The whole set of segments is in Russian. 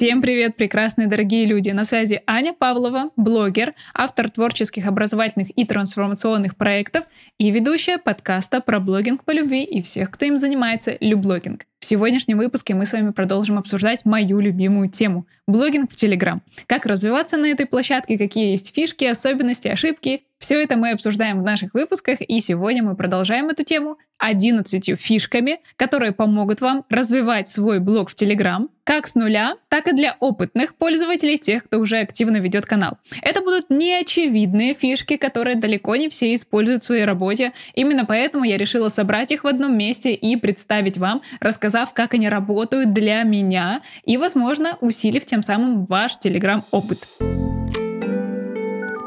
Всем привет, прекрасные дорогие люди! На связи Аня Павлова, блогер, автор творческих, образовательных и трансформационных проектов и ведущая подкаста про блогинг по любви и всех, кто им занимается, Люблогинг. В сегодняшнем выпуске мы с вами продолжим обсуждать мою любимую тему – блогинг в Телеграм. Как развиваться на этой площадке, какие есть фишки, особенности, ошибки. Все это мы обсуждаем в наших выпусках, и сегодня мы продолжаем эту тему 11 фишками, которые помогут вам развивать свой блог в Телеграм, как с нуля, так и для опытных пользователей, тех, кто уже активно ведет канал. Это будут неочевидные фишки, которые далеко не все используют в своей работе. Именно поэтому я решила собрать их в одном месте и представить вам, рассказав, как они работают для меня и, возможно, усилив тем самым ваш Telegram-опыт.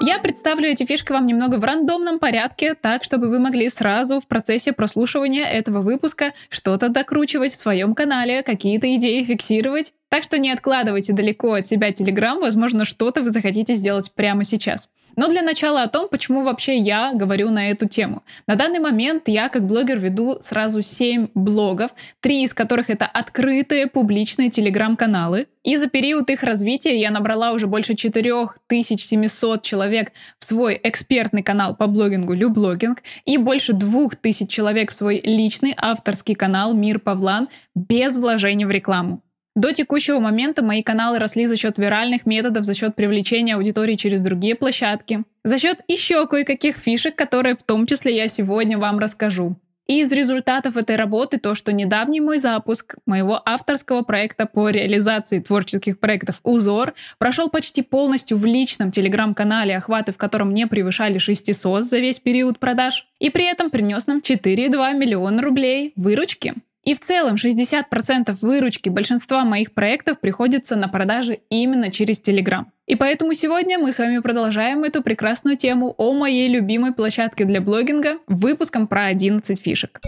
Я представлю эти фишки вам немного в рандомном порядке, так, чтобы вы могли сразу в процессе прослушивания этого выпуска что-то докручивать в своем канале, какие-то идеи фиксировать. Так что не откладывайте далеко от себя Telegram, возможно, что-то вы захотите сделать прямо сейчас. Но для начала о том, почему вообще я говорю на эту тему. На данный момент я как блогер веду сразу 7 блогов, три из которых это открытые публичные телеграм-каналы. И за период их развития я набрала уже больше 4700 человек в свой экспертный канал по блогингу Люблогинг и больше 2000 человек в свой личный авторский канал Мир Павлан без вложений в рекламу. До текущего момента мои каналы росли за счет виральных методов, за счет привлечения аудитории через другие площадки, за счет еще кое-каких фишек, которые в том числе я сегодня вам расскажу. И из результатов этой работы то, что недавний мой запуск моего авторского проекта по реализации творческих проектов «Узор» прошел почти полностью в личном телеграм-канале, охваты в котором не превышали 600 за весь период продаж, и при этом принес нам 4,2 миллиона рублей выручки. И в целом 60% выручки большинства моих проектов приходится на продажи именно через Telegram. И поэтому сегодня мы с вами продолжаем эту прекрасную тему о моей любимой площадке для блогинга выпуском про 11 фишек.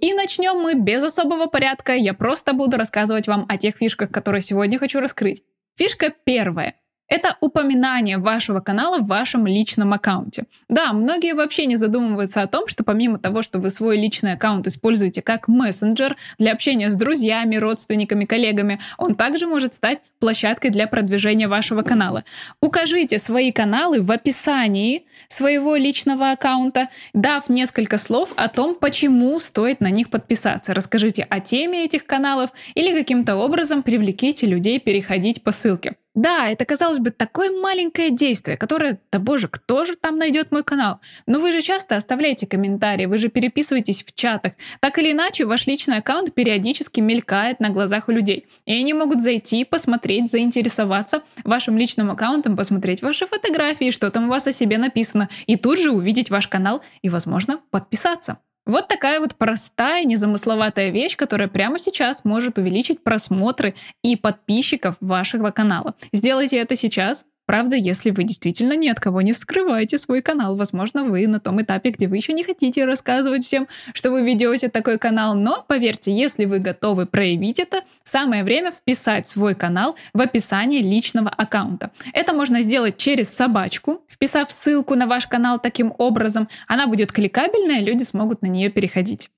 И начнем мы без особого порядка, я просто буду рассказывать вам о тех фишках, которые сегодня хочу раскрыть. Фишка первая. Это упоминание вашего канала в вашем личном аккаунте. Да, многие вообще не задумываются о том, что помимо того, что вы свой личный аккаунт используете как мессенджер для общения с друзьями, родственниками, коллегами, он также может стать площадкой для продвижения вашего канала. Укажите свои каналы в описании своего личного аккаунта, дав несколько слов о том, почему стоит на них подписаться. Расскажите о теме этих каналов или каким-то образом привлеките людей переходить по ссылке. Да, это, казалось бы, такое маленькое действие, которое, да боже, кто же там найдет мой канал? Но вы же часто оставляете комментарии, вы же переписываетесь в чатах. Так или иначе, ваш личный аккаунт периодически мелькает на глазах у людей. И они могут зайти, посмотреть, заинтересоваться вашим личным аккаунтом, посмотреть ваши фотографии, что там у вас о себе написано, и тут же увидеть ваш канал и, возможно, подписаться. Вот такая вот простая, незамысловатая вещь, которая прямо сейчас может увеличить просмотры и подписчиков вашего канала. Сделайте это сейчас, Правда, если вы действительно ни от кого не скрываете свой канал, возможно, вы на том этапе, где вы еще не хотите рассказывать всем, что вы ведете такой канал, но поверьте, если вы готовы проявить это, самое время вписать свой канал в описание личного аккаунта. Это можно сделать через собачку, вписав ссылку на ваш канал таким образом. Она будет кликабельная, люди смогут на нее переходить.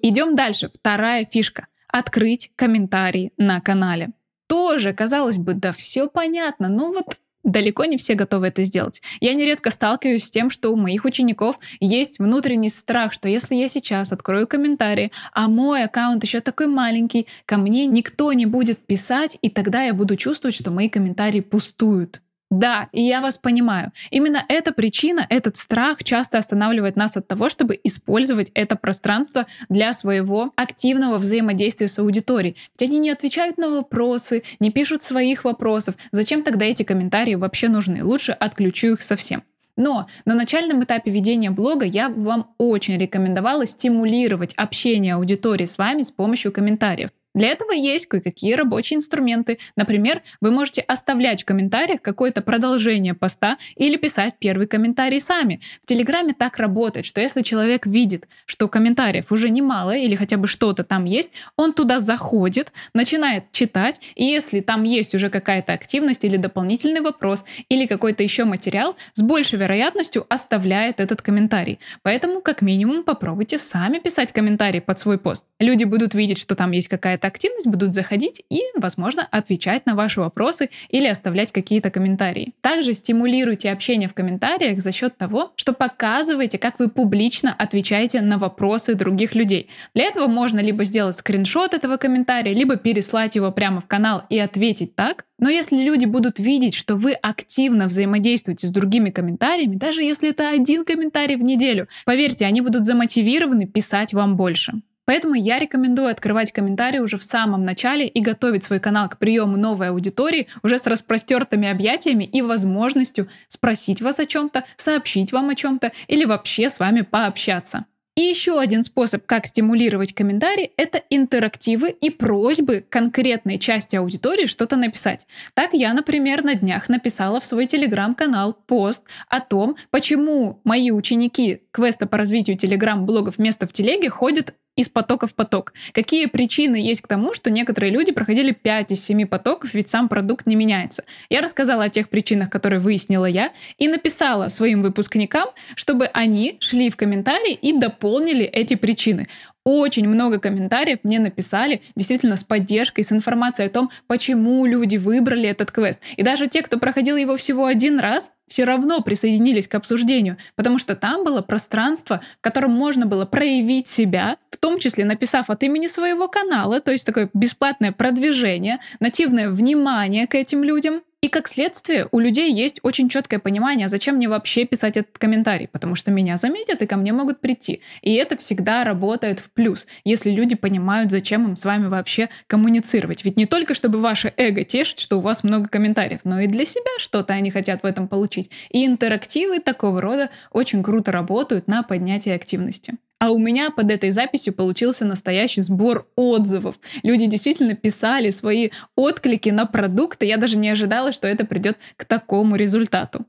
Идем дальше. Вторая фишка. Открыть комментарии на канале тоже, казалось бы, да все понятно, ну вот Далеко не все готовы это сделать. Я нередко сталкиваюсь с тем, что у моих учеников есть внутренний страх, что если я сейчас открою комментарии, а мой аккаунт еще такой маленький, ко мне никто не будет писать, и тогда я буду чувствовать, что мои комментарии пустуют. Да, и я вас понимаю. Именно эта причина, этот страх часто останавливает нас от того, чтобы использовать это пространство для своего активного взаимодействия с аудиторией. Ведь они не отвечают на вопросы, не пишут своих вопросов. Зачем тогда эти комментарии вообще нужны? Лучше отключу их совсем. Но на начальном этапе ведения блога я бы вам очень рекомендовала стимулировать общение аудитории с вами с помощью комментариев. Для этого есть кое-какие рабочие инструменты. Например, вы можете оставлять в комментариях какое-то продолжение поста или писать первый комментарий сами. В Телеграме так работает, что если человек видит, что комментариев уже немало или хотя бы что-то там есть, он туда заходит, начинает читать, и если там есть уже какая-то активность или дополнительный вопрос, или какой-то еще материал, с большей вероятностью оставляет этот комментарий. Поэтому, как минимум, попробуйте сами писать комментарий под свой пост. Люди будут видеть, что там есть какая-то активность, будут заходить и, возможно, отвечать на ваши вопросы или оставлять какие-то комментарии. Также стимулируйте общение в комментариях за счет того, что показываете, как вы публично отвечаете на вопросы других людей. Для этого можно либо сделать скриншот этого комментария, либо переслать его прямо в канал и ответить так. Но если люди будут видеть, что вы активно взаимодействуете с другими комментариями, даже если это один комментарий в неделю, поверьте, они будут замотивированы писать вам больше. Поэтому я рекомендую открывать комментарии уже в самом начале и готовить свой канал к приему новой аудитории уже с распростертыми объятиями и возможностью спросить вас о чем-то, сообщить вам о чем-то или вообще с вами пообщаться. И еще один способ, как стимулировать комментарии, это интерактивы и просьбы конкретной части аудитории что-то написать. Так я, например, на днях написала в свой телеграм-канал пост о том, почему мои ученики квеста по развитию телеграм-блогов «Место в телеге» ходят из потока в поток. Какие причины есть к тому, что некоторые люди проходили 5 из 7 потоков, ведь сам продукт не меняется. Я рассказала о тех причинах, которые выяснила я, и написала своим выпускникам, чтобы они шли в комментарии и дополнили эти причины очень много комментариев мне написали, действительно с поддержкой, с информацией о том, почему люди выбрали этот квест. И даже те, кто проходил его всего один раз, все равно присоединились к обсуждению, потому что там было пространство, в котором можно было проявить себя, в том числе написав от имени своего канала, то есть такое бесплатное продвижение, нативное внимание к этим людям, и как следствие, у людей есть очень четкое понимание, зачем мне вообще писать этот комментарий, потому что меня заметят и ко мне могут прийти. И это всегда работает в плюс, если люди понимают, зачем им с вами вообще коммуницировать. Ведь не только чтобы ваше эго тешить, что у вас много комментариев, но и для себя что-то они хотят в этом получить. И интерактивы такого рода очень круто работают на поднятие активности. А у меня под этой записью получился настоящий сбор отзывов. Люди действительно писали свои отклики на продукты. Я даже не ожидала, что это придет к такому результату.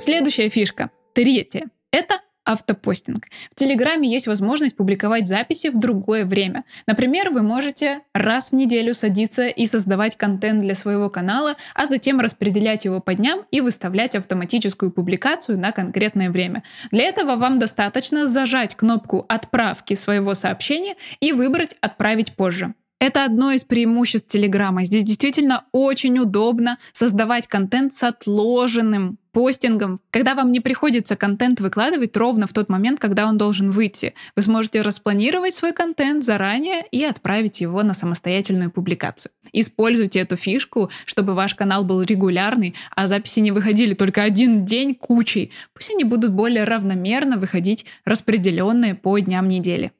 Следующая фишка. Третья. Это автопостинг. В Телеграме есть возможность публиковать записи в другое время. Например, вы можете раз в неделю садиться и создавать контент для своего канала, а затем распределять его по дням и выставлять автоматическую публикацию на конкретное время. Для этого вам достаточно зажать кнопку отправки своего сообщения и выбрать «Отправить позже». Это одно из преимуществ Телеграма. Здесь действительно очень удобно создавать контент с отложенным постингом, когда вам не приходится контент выкладывать ровно в тот момент, когда он должен выйти. Вы сможете распланировать свой контент заранее и отправить его на самостоятельную публикацию. Используйте эту фишку, чтобы ваш канал был регулярный, а записи не выходили только один день кучей. Пусть они будут более равномерно выходить распределенные по дням недели.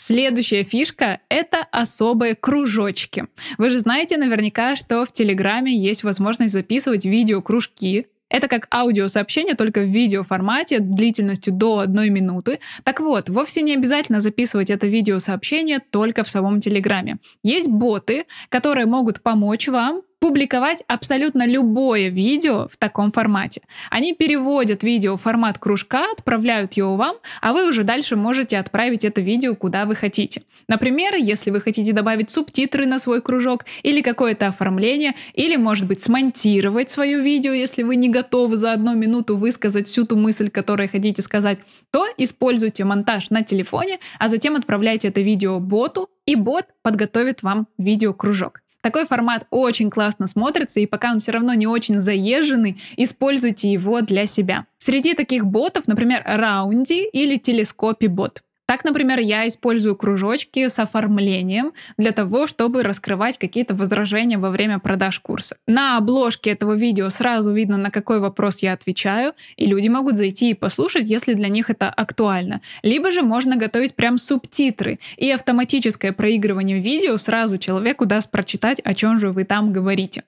Следующая фишка — это особые кружочки. Вы же знаете наверняка, что в Телеграме есть возможность записывать видео-кружки, это как аудиосообщение, только в видеоформате длительностью до одной минуты. Так вот, вовсе не обязательно записывать это видеосообщение только в самом Телеграме. Есть боты, которые могут помочь вам публиковать абсолютно любое видео в таком формате. Они переводят видео в формат кружка, отправляют его вам, а вы уже дальше можете отправить это видео куда вы хотите. Например, если вы хотите добавить субтитры на свой кружок или какое-то оформление, или, может быть, смонтировать свое видео, если вы не готовы за одну минуту высказать всю ту мысль, которую хотите сказать, то используйте монтаж на телефоне, а затем отправляйте это видео боту, и бот подготовит вам видеокружок. Такой формат очень классно смотрится, и пока он все равно не очень заезженный, используйте его для себя. Среди таких ботов, например, Раунди или Телескопи бот. Так, например, я использую кружочки с оформлением для того, чтобы раскрывать какие-то возражения во время продаж курса. На обложке этого видео сразу видно, на какой вопрос я отвечаю, и люди могут зайти и послушать, если для них это актуально. Либо же можно готовить прям субтитры, и автоматическое проигрывание видео сразу человеку даст прочитать, о чем же вы там говорите.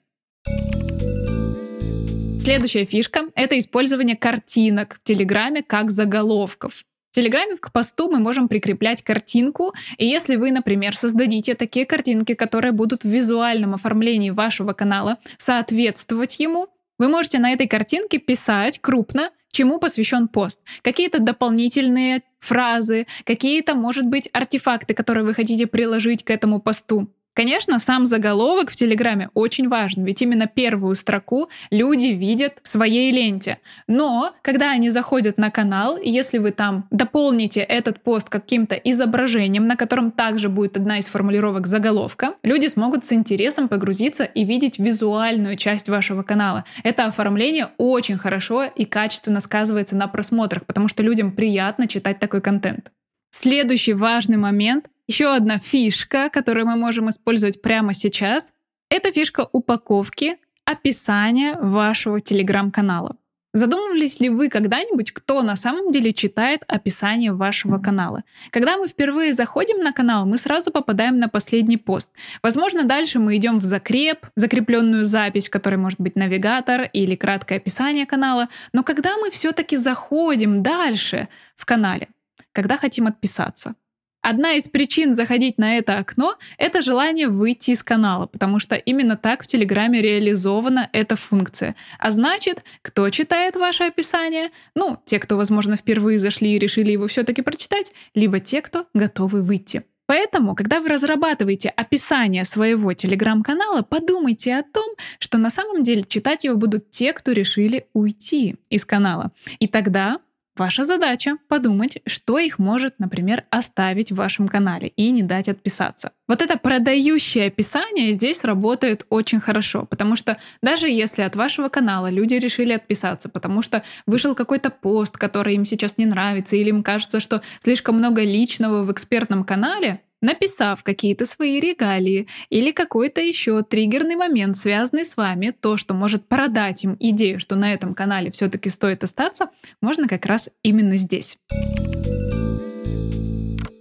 Следующая фишка — это использование картинок в Телеграме как заголовков. В Телеграме к посту мы можем прикреплять картинку, и если вы, например, создадите такие картинки, которые будут в визуальном оформлении вашего канала соответствовать ему, вы можете на этой картинке писать крупно, чему посвящен пост. Какие-то дополнительные фразы, какие-то, может быть, артефакты, которые вы хотите приложить к этому посту. Конечно, сам заголовок в Телеграме очень важен, ведь именно первую строку люди видят в своей ленте. Но когда они заходят на канал, если вы там дополните этот пост каким-то изображением, на котором также будет одна из формулировок заголовка, люди смогут с интересом погрузиться и видеть визуальную часть вашего канала. Это оформление очень хорошо и качественно сказывается на просмотрах, потому что людям приятно читать такой контент. Следующий важный момент еще одна фишка, которую мы можем использовать прямо сейчас, это фишка упаковки описания вашего телеграм-канала. Задумывались ли вы когда-нибудь, кто на самом деле читает описание вашего канала? Когда мы впервые заходим на канал, мы сразу попадаем на последний пост. Возможно, дальше мы идем в закреп, закрепленную запись, в которой может быть навигатор или краткое описание канала. Но когда мы все-таки заходим дальше в канале, когда хотим отписаться, Одна из причин заходить на это окно — это желание выйти из канала, потому что именно так в Телеграме реализована эта функция. А значит, кто читает ваше описание? Ну, те, кто, возможно, впервые зашли и решили его все-таки прочитать, либо те, кто готовы выйти. Поэтому, когда вы разрабатываете описание своего телеграм-канала, подумайте о том, что на самом деле читать его будут те, кто решили уйти из канала. И тогда Ваша задача подумать, что их может, например, оставить в вашем канале и не дать отписаться. Вот это продающее описание здесь работает очень хорошо, потому что даже если от вашего канала люди решили отписаться, потому что вышел какой-то пост, который им сейчас не нравится, или им кажется, что слишком много личного в экспертном канале, написав какие-то свои регалии или какой-то еще триггерный момент, связанный с вами, то, что может продать им идею, что на этом канале все-таки стоит остаться, можно как раз именно здесь.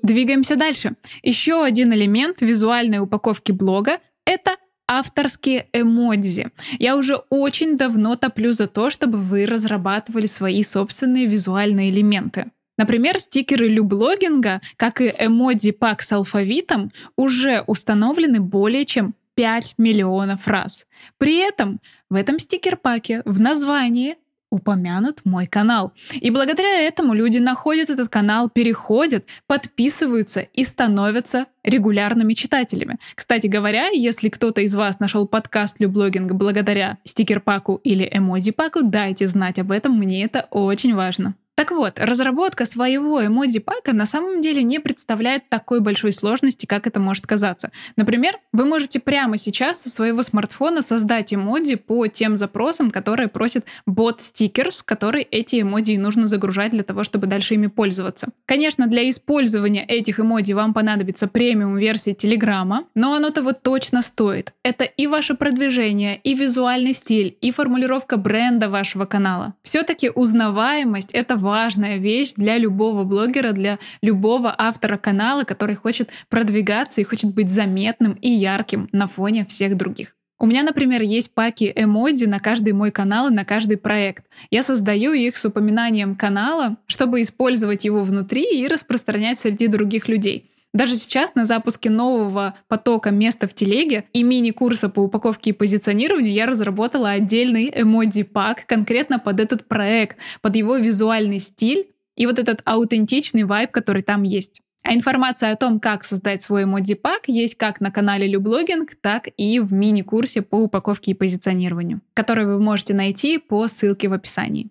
Двигаемся дальше. Еще один элемент визуальной упаковки блога — это авторские эмодзи. Я уже очень давно топлю за то, чтобы вы разрабатывали свои собственные визуальные элементы. Например, стикеры люблогинга, как и эмодзи пак с алфавитом, уже установлены более чем 5 миллионов раз. При этом в этом стикер-паке в названии упомянут мой канал. И благодаря этому люди находят этот канал, переходят, подписываются и становятся регулярными читателями. Кстати говоря, если кто-то из вас нашел подкаст Люблогинг благодаря стикер-паку или эмодзи-паку, дайте знать об этом, мне это очень важно. Так вот, разработка своего эмодзи-пака на самом деле не представляет такой большой сложности, как это может казаться. Например, вы можете прямо сейчас со своего смартфона создать эмодзи по тем запросам, которые просит бот Stickers, который эти эмодзи нужно загружать для того, чтобы дальше ими пользоваться. Конечно, для использования этих эмодзи вам понадобится премиум-версия Телеграма, но оно того точно стоит. Это и ваше продвижение, и визуальный стиль, и формулировка бренда вашего канала. Все-таки узнаваемость — это важно важная вещь для любого блогера, для любого автора канала, который хочет продвигаться и хочет быть заметным и ярким на фоне всех других. У меня, например, есть паки эмодзи на каждый мой канал и на каждый проект. Я создаю их с упоминанием канала, чтобы использовать его внутри и распространять среди других людей. Даже сейчас на запуске нового потока места в телеге и мини-курса по упаковке и позиционированию я разработала отдельный эмодзи-пак конкретно под этот проект, под его визуальный стиль и вот этот аутентичный вайб, который там есть. А информация о том, как создать свой эмодзи-пак, есть как на канале Люблогинг, так и в мини-курсе по упаковке и позиционированию, который вы можете найти по ссылке в описании.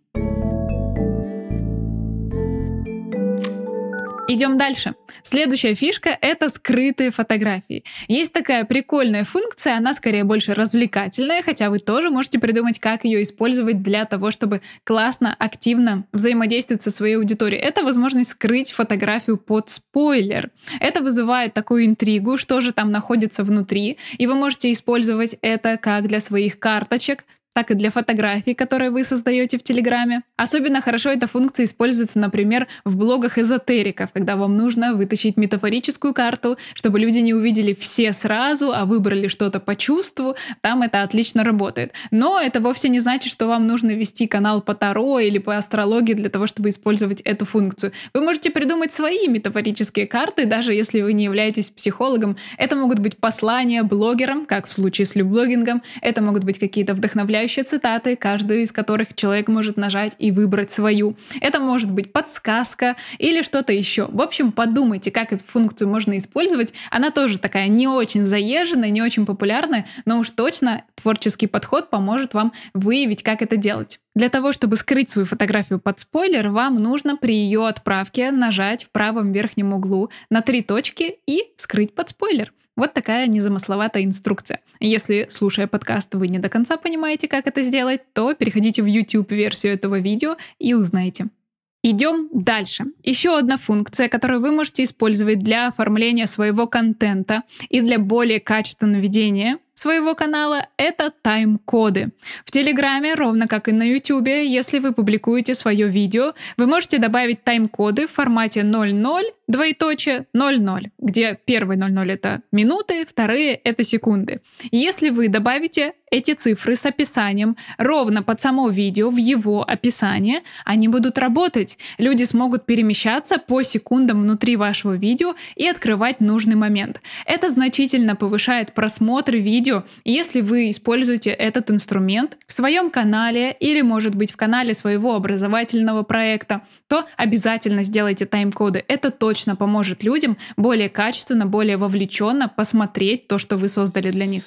Идем дальше. Следующая фишка — это скрытые фотографии. Есть такая прикольная функция, она скорее больше развлекательная, хотя вы тоже можете придумать, как ее использовать для того, чтобы классно, активно взаимодействовать со своей аудиторией. Это возможность скрыть фотографию под спойлер. Это вызывает такую интригу, что же там находится внутри, и вы можете использовать это как для своих карточек, так и для фотографий, которые вы создаете в Телеграме. Особенно хорошо эта функция используется, например, в блогах эзотериков, когда вам нужно вытащить метафорическую карту, чтобы люди не увидели все сразу, а выбрали что-то по чувству. Там это отлично работает. Но это вовсе не значит, что вам нужно вести канал по Таро или по астрологии для того, чтобы использовать эту функцию. Вы можете придумать свои метафорические карты, даже если вы не являетесь психологом. Это могут быть послания блогерам, как в случае с люблогингом. Это могут быть какие-то вдохновляющие цитаты, каждую из которых человек может нажать и выбрать свою. Это может быть подсказка или что-то еще. В общем, подумайте, как эту функцию можно использовать. Она тоже такая не очень заезженная, не очень популярная, но уж точно творческий подход поможет вам выявить, как это делать. Для того, чтобы скрыть свою фотографию под спойлер, вам нужно при ее отправке нажать в правом верхнем углу на три точки и скрыть под спойлер. Вот такая незамысловатая инструкция. Если, слушая подкаст, вы не до конца понимаете, как это сделать, то переходите в YouTube-версию этого видео и узнаете. Идем дальше. Еще одна функция, которую вы можете использовать для оформления своего контента и для более качественного ведения своего канала — это тайм-коды. В Телеграме, ровно как и на Ютубе, если вы публикуете свое видео, вы можете добавить тайм-коды в формате 00, двоеточие 00, где первые 00 — это минуты, вторые — это секунды. Если вы добавите эти цифры с описанием ровно под само видео, в его описание, они будут работать. Люди смогут перемещаться по секундам внутри вашего видео и открывать нужный момент. Это значительно повышает просмотр видео. Если вы используете этот инструмент в своем канале или, может быть, в канале своего образовательного проекта, то обязательно сделайте тайм-коды. Это точно поможет людям более качественно, более вовлеченно посмотреть то, что вы создали для них.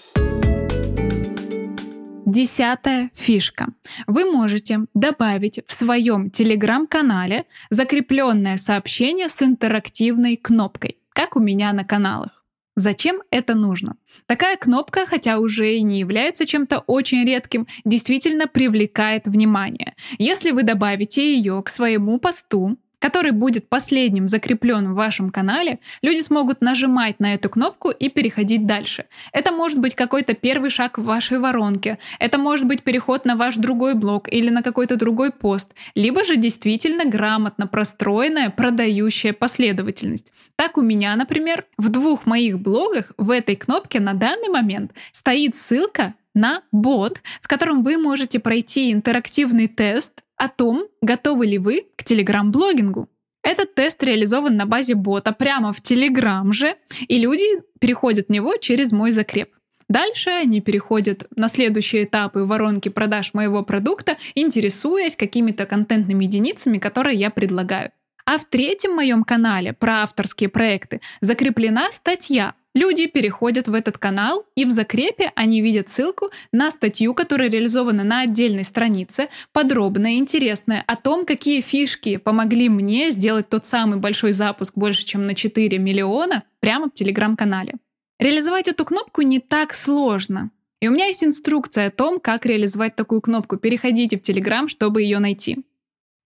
Десятая фишка. Вы можете добавить в своем телеграм-канале закрепленное сообщение с интерактивной кнопкой, как у меня на каналах. Зачем это нужно? Такая кнопка, хотя уже и не является чем-то очень редким, действительно привлекает внимание. Если вы добавите ее к своему посту, который будет последним закреплен в вашем канале, люди смогут нажимать на эту кнопку и переходить дальше. Это может быть какой-то первый шаг в вашей воронке, это может быть переход на ваш другой блог или на какой-то другой пост, либо же действительно грамотно простроенная продающая последовательность. Так у меня, например, в двух моих блогах в этой кнопке на данный момент стоит ссылка на бот, в котором вы можете пройти интерактивный тест о том, готовы ли вы к телеграм-блогингу. Этот тест реализован на базе бота прямо в Телеграм же, и люди переходят в него через мой закреп. Дальше они переходят на следующие этапы воронки продаж моего продукта, интересуясь какими-то контентными единицами, которые я предлагаю. А в третьем моем канале про авторские проекты закреплена статья Люди переходят в этот канал, и в закрепе они видят ссылку на статью, которая реализована на отдельной странице, подробная, интересная, о том, какие фишки помогли мне сделать тот самый большой запуск больше, чем на 4 миллиона, прямо в телеграм-канале. Реализовать эту кнопку не так сложно. И у меня есть инструкция о том, как реализовать такую кнопку. Переходите в Телеграм, чтобы ее найти.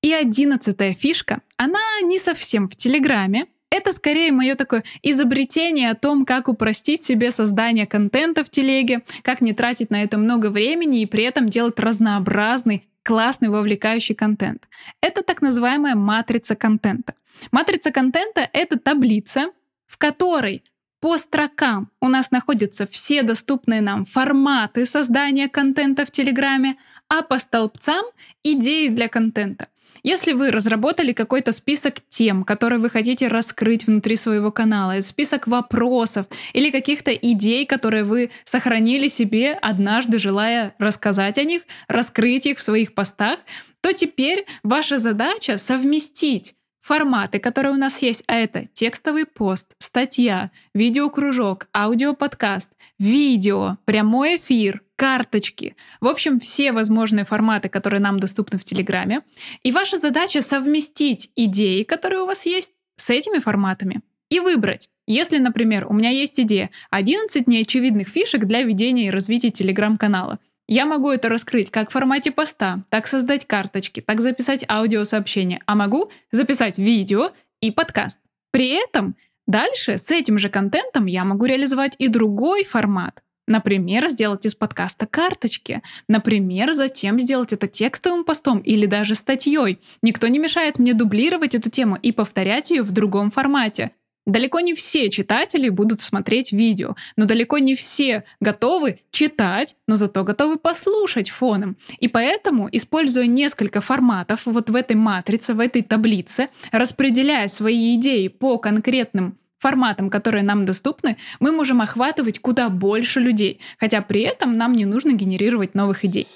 И одиннадцатая фишка, она не совсем в Телеграме, это скорее мое такое изобретение о том, как упростить себе создание контента в телеге, как не тратить на это много времени и при этом делать разнообразный, классный, вовлекающий контент. Это так называемая матрица контента. Матрица контента — это таблица, в которой по строкам у нас находятся все доступные нам форматы создания контента в Телеграме, а по столбцам — идеи для контента. Если вы разработали какой-то список тем, которые вы хотите раскрыть внутри своего канала, список вопросов или каких-то идей, которые вы сохранили себе однажды, желая рассказать о них, раскрыть их в своих постах, то теперь ваша задача совместить форматы, которые у нас есть, а это текстовый пост, статья, видеокружок, аудиоподкаст, видео, прямой эфир, карточки. В общем, все возможные форматы, которые нам доступны в Телеграме. И ваша задача совместить идеи, которые у вас есть, с этими форматами и выбрать. Если, например, у меня есть идея 11 неочевидных фишек для ведения и развития телеграм-канала, я могу это раскрыть как в формате поста, так создать карточки, так записать аудиосообщение, а могу записать видео и подкаст. При этом дальше с этим же контентом я могу реализовать и другой формат. Например, сделать из подкаста карточки. Например, затем сделать это текстовым постом или даже статьей. Никто не мешает мне дублировать эту тему и повторять ее в другом формате. Далеко не все читатели будут смотреть видео, но далеко не все готовы читать, но зато готовы послушать фоном. И поэтому, используя несколько форматов вот в этой матрице, в этой таблице, распределяя свои идеи по конкретным форматам, которые нам доступны, мы можем охватывать куда больше людей, хотя при этом нам не нужно генерировать новых идей.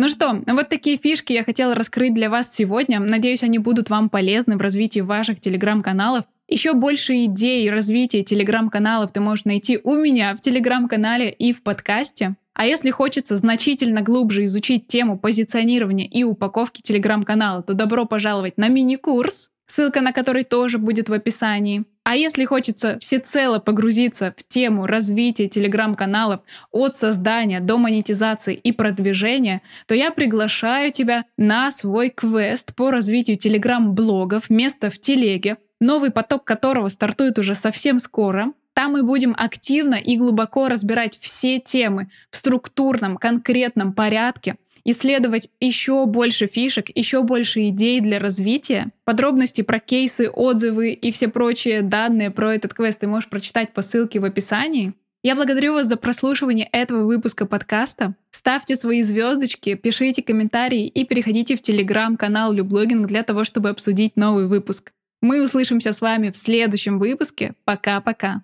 Ну что, вот такие фишки я хотела раскрыть для вас сегодня. Надеюсь, они будут вам полезны в развитии ваших телеграм-каналов. Еще больше идей развития телеграм-каналов ты можешь найти у меня в телеграм-канале и в подкасте. А если хочется значительно глубже изучить тему позиционирования и упаковки телеграм-канала, то добро пожаловать на мини-курс ссылка на который тоже будет в описании. А если хочется всецело погрузиться в тему развития телеграм-каналов от создания до монетизации и продвижения, то я приглашаю тебя на свой квест по развитию телеграм-блогов «Место в телеге», новый поток которого стартует уже совсем скоро. Там мы будем активно и глубоко разбирать все темы в структурном, конкретном порядке, исследовать еще больше фишек, еще больше идей для развития. Подробности про кейсы, отзывы и все прочие данные про этот квест ты можешь прочитать по ссылке в описании. Я благодарю вас за прослушивание этого выпуска подкаста. Ставьте свои звездочки, пишите комментарии и переходите в телеграм-канал Люблогинг для того, чтобы обсудить новый выпуск. Мы услышимся с вами в следующем выпуске. Пока-пока.